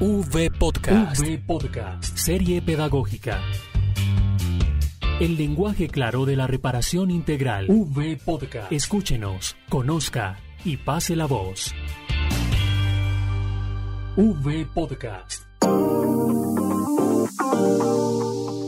V Podcast. V Podcast. Serie pedagógica. El lenguaje claro de la reparación integral. V Podcast. Escúchenos, conozca y pase la voz. V Podcast.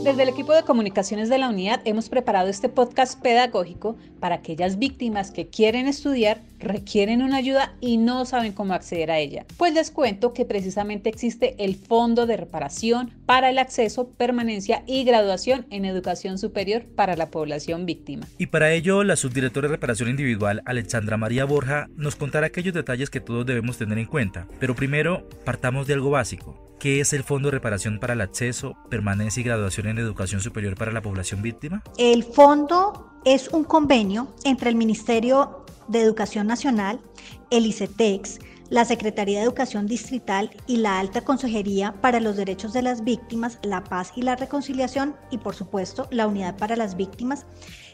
Desde el equipo de comunicaciones de la unidad hemos preparado este podcast pedagógico para aquellas víctimas que quieren estudiar, requieren una ayuda y no saben cómo acceder a ella. Pues les cuento que precisamente existe el Fondo de Reparación para el Acceso, Permanencia y Graduación en Educación Superior para la población víctima. Y para ello, la subdirectora de Reparación Individual, Alexandra María Borja, nos contará aquellos detalles que todos debemos tener en cuenta. Pero primero, partamos de algo básico. ¿Qué es el Fondo de Reparación para el Acceso, Permanencia y Graduación en Educación Superior para la Población Víctima? El fondo es un convenio entre el Ministerio de Educación Nacional, el ICETEX, la Secretaría de Educación Distrital y la Alta Consejería para los Derechos de las Víctimas, la Paz y la Reconciliación y por supuesto la Unidad para las Víctimas,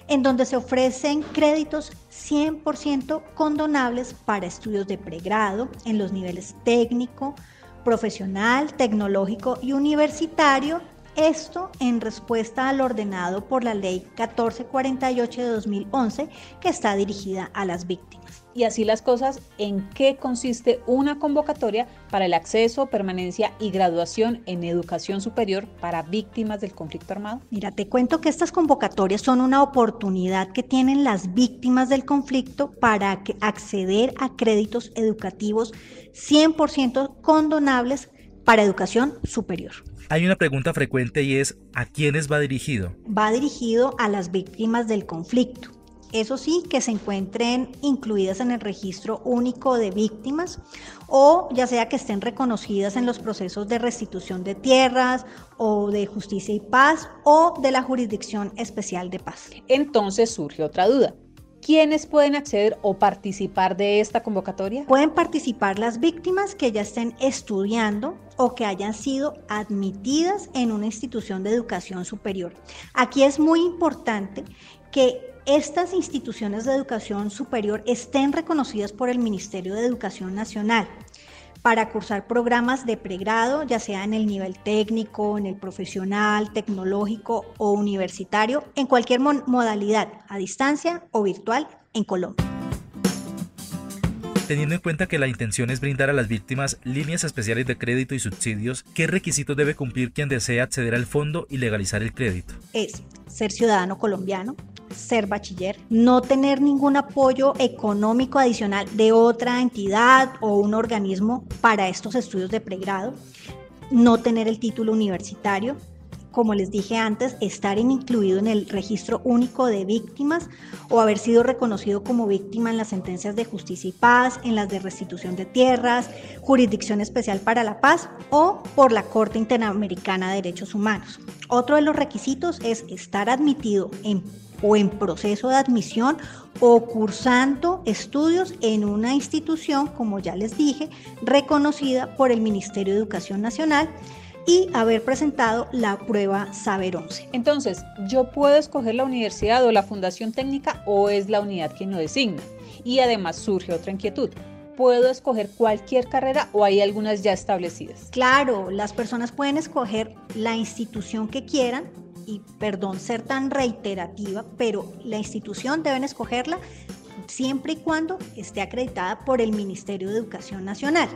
en donde se ofrecen créditos 100% condonables para estudios de pregrado en los niveles técnico, profesional, tecnológico y universitario, esto en respuesta al ordenado por la Ley 1448 de 2011 que está dirigida a las víctimas y así las cosas, en qué consiste una convocatoria para el acceso, permanencia y graduación en educación superior para víctimas del conflicto armado. Mira, te cuento que estas convocatorias son una oportunidad que tienen las víctimas del conflicto para acceder a créditos educativos 100% condonables para educación superior. Hay una pregunta frecuente y es, ¿a quiénes va dirigido? Va dirigido a las víctimas del conflicto eso sí, que se encuentren incluidas en el registro único de víctimas o ya sea que estén reconocidas en los procesos de restitución de tierras o de justicia y paz o de la jurisdicción especial de paz. Entonces surge otra duda. ¿Quiénes pueden acceder o participar de esta convocatoria? Pueden participar las víctimas que ya estén estudiando o que hayan sido admitidas en una institución de educación superior. Aquí es muy importante que estas instituciones de educación superior estén reconocidas por el Ministerio de Educación Nacional para cursar programas de pregrado, ya sea en el nivel técnico, en el profesional, tecnológico o universitario, en cualquier modalidad, a distancia o virtual, en Colombia. Teniendo en cuenta que la intención es brindar a las víctimas líneas especiales de crédito y subsidios, ¿qué requisitos debe cumplir quien desea acceder al fondo y legalizar el crédito? Es ser ciudadano colombiano, ser bachiller, no tener ningún apoyo económico adicional de otra entidad o un organismo para estos estudios de pregrado, no tener el título universitario, como les dije antes, estar incluido en el registro único de víctimas o haber sido reconocido como víctima en las sentencias de justicia y paz, en las de restitución de tierras, jurisdicción especial para la paz o por la Corte Interamericana de Derechos Humanos. Otro de los requisitos es estar admitido en o en proceso de admisión o cursando estudios en una institución, como ya les dije, reconocida por el Ministerio de Educación Nacional y haber presentado la prueba Saber 11. Entonces, ¿yo puedo escoger la universidad o la fundación técnica o es la unidad quien lo designa? Y además surge otra inquietud. ¿Puedo escoger cualquier carrera o hay algunas ya establecidas? Claro, las personas pueden escoger la institución que quieran y perdón ser tan reiterativa, pero la institución deben escogerla siempre y cuando esté acreditada por el Ministerio de Educación Nacional.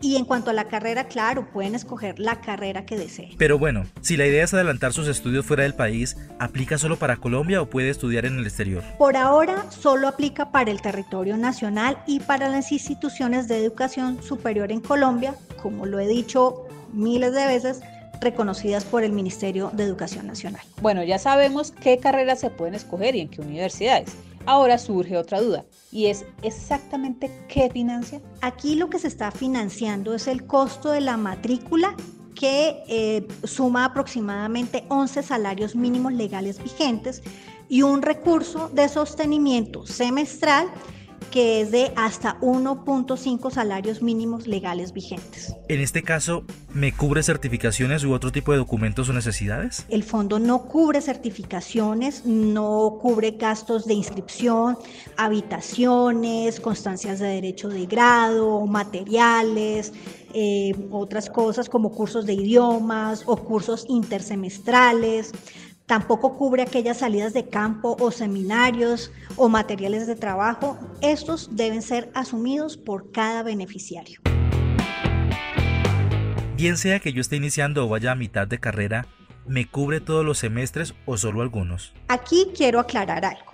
Y en cuanto a la carrera, claro, pueden escoger la carrera que deseen. Pero bueno, si la idea es adelantar sus estudios fuera del país, ¿aplica solo para Colombia o puede estudiar en el exterior? Por ahora, solo aplica para el territorio nacional y para las instituciones de educación superior en Colombia, como lo he dicho miles de veces, reconocidas por el Ministerio de Educación Nacional. Bueno, ya sabemos qué carreras se pueden escoger y en qué universidades. Ahora surge otra duda y es exactamente qué financia. Aquí lo que se está financiando es el costo de la matrícula que eh, suma aproximadamente 11 salarios mínimos legales vigentes y un recurso de sostenimiento semestral que es de hasta 1.5 salarios mínimos legales vigentes. En este caso, ¿me cubre certificaciones u otro tipo de documentos o necesidades? El fondo no cubre certificaciones, no cubre gastos de inscripción, habitaciones, constancias de derecho de grado, materiales, eh, otras cosas como cursos de idiomas o cursos intersemestrales. Tampoco cubre aquellas salidas de campo o seminarios o materiales de trabajo. Estos deben ser asumidos por cada beneficiario. Bien sea que yo esté iniciando o vaya a mitad de carrera, ¿me cubre todos los semestres o solo algunos? Aquí quiero aclarar algo.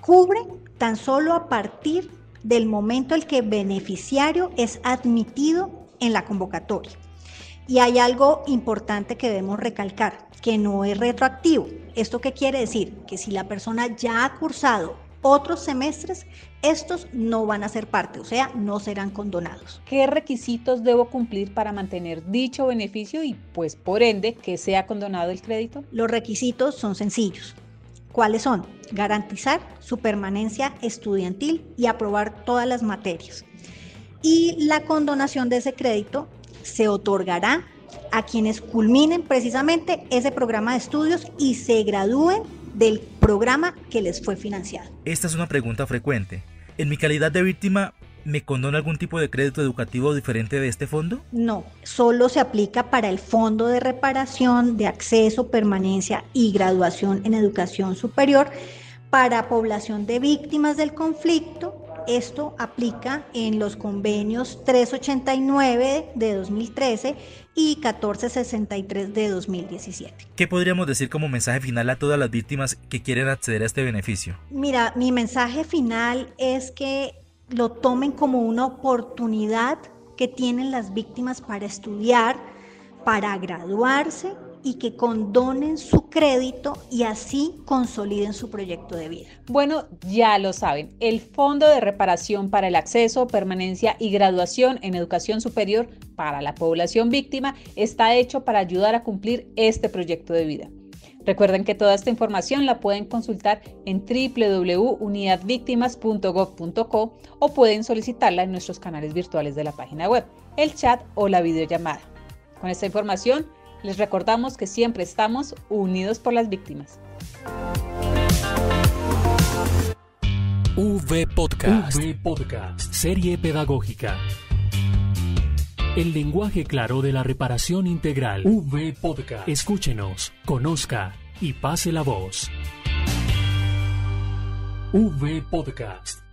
Cubre tan solo a partir del momento en que el beneficiario es admitido en la convocatoria. Y hay algo importante que debemos recalcar, que no es retroactivo. ¿Esto qué quiere decir? Que si la persona ya ha cursado otros semestres, estos no van a ser parte, o sea, no serán condonados. ¿Qué requisitos debo cumplir para mantener dicho beneficio y pues por ende que sea condonado el crédito? Los requisitos son sencillos. ¿Cuáles son? Garantizar su permanencia estudiantil y aprobar todas las materias. Y la condonación de ese crédito se otorgará a quienes culminen precisamente ese programa de estudios y se gradúen del programa que les fue financiado. Esta es una pregunta frecuente. En mi calidad de víctima, ¿me condona algún tipo de crédito educativo diferente de este fondo? No, solo se aplica para el Fondo de Reparación de Acceso, Permanencia y Graduación en Educación Superior para población de víctimas del conflicto esto aplica en los convenios 389 de 2013 y 1463 de 2017. ¿Qué podríamos decir como mensaje final a todas las víctimas que quieren acceder a este beneficio? Mira, mi mensaje final es que lo tomen como una oportunidad que tienen las víctimas para estudiar, para graduarse y que condonen su crédito y así consoliden su proyecto de vida. Bueno, ya lo saben, el Fondo de Reparación para el Acceso, Permanencia y Graduación en Educación Superior para la población víctima está hecho para ayudar a cumplir este proyecto de vida. Recuerden que toda esta información la pueden consultar en www.unidadvictimas.gov.co o pueden solicitarla en nuestros canales virtuales de la página web, el chat o la videollamada. Con esta información les recordamos que siempre estamos unidos por las víctimas. V Podcast. V Podcast. Serie pedagógica. El lenguaje claro de la reparación integral. V Podcast. Escúchenos, conozca y pase la voz. V Podcast.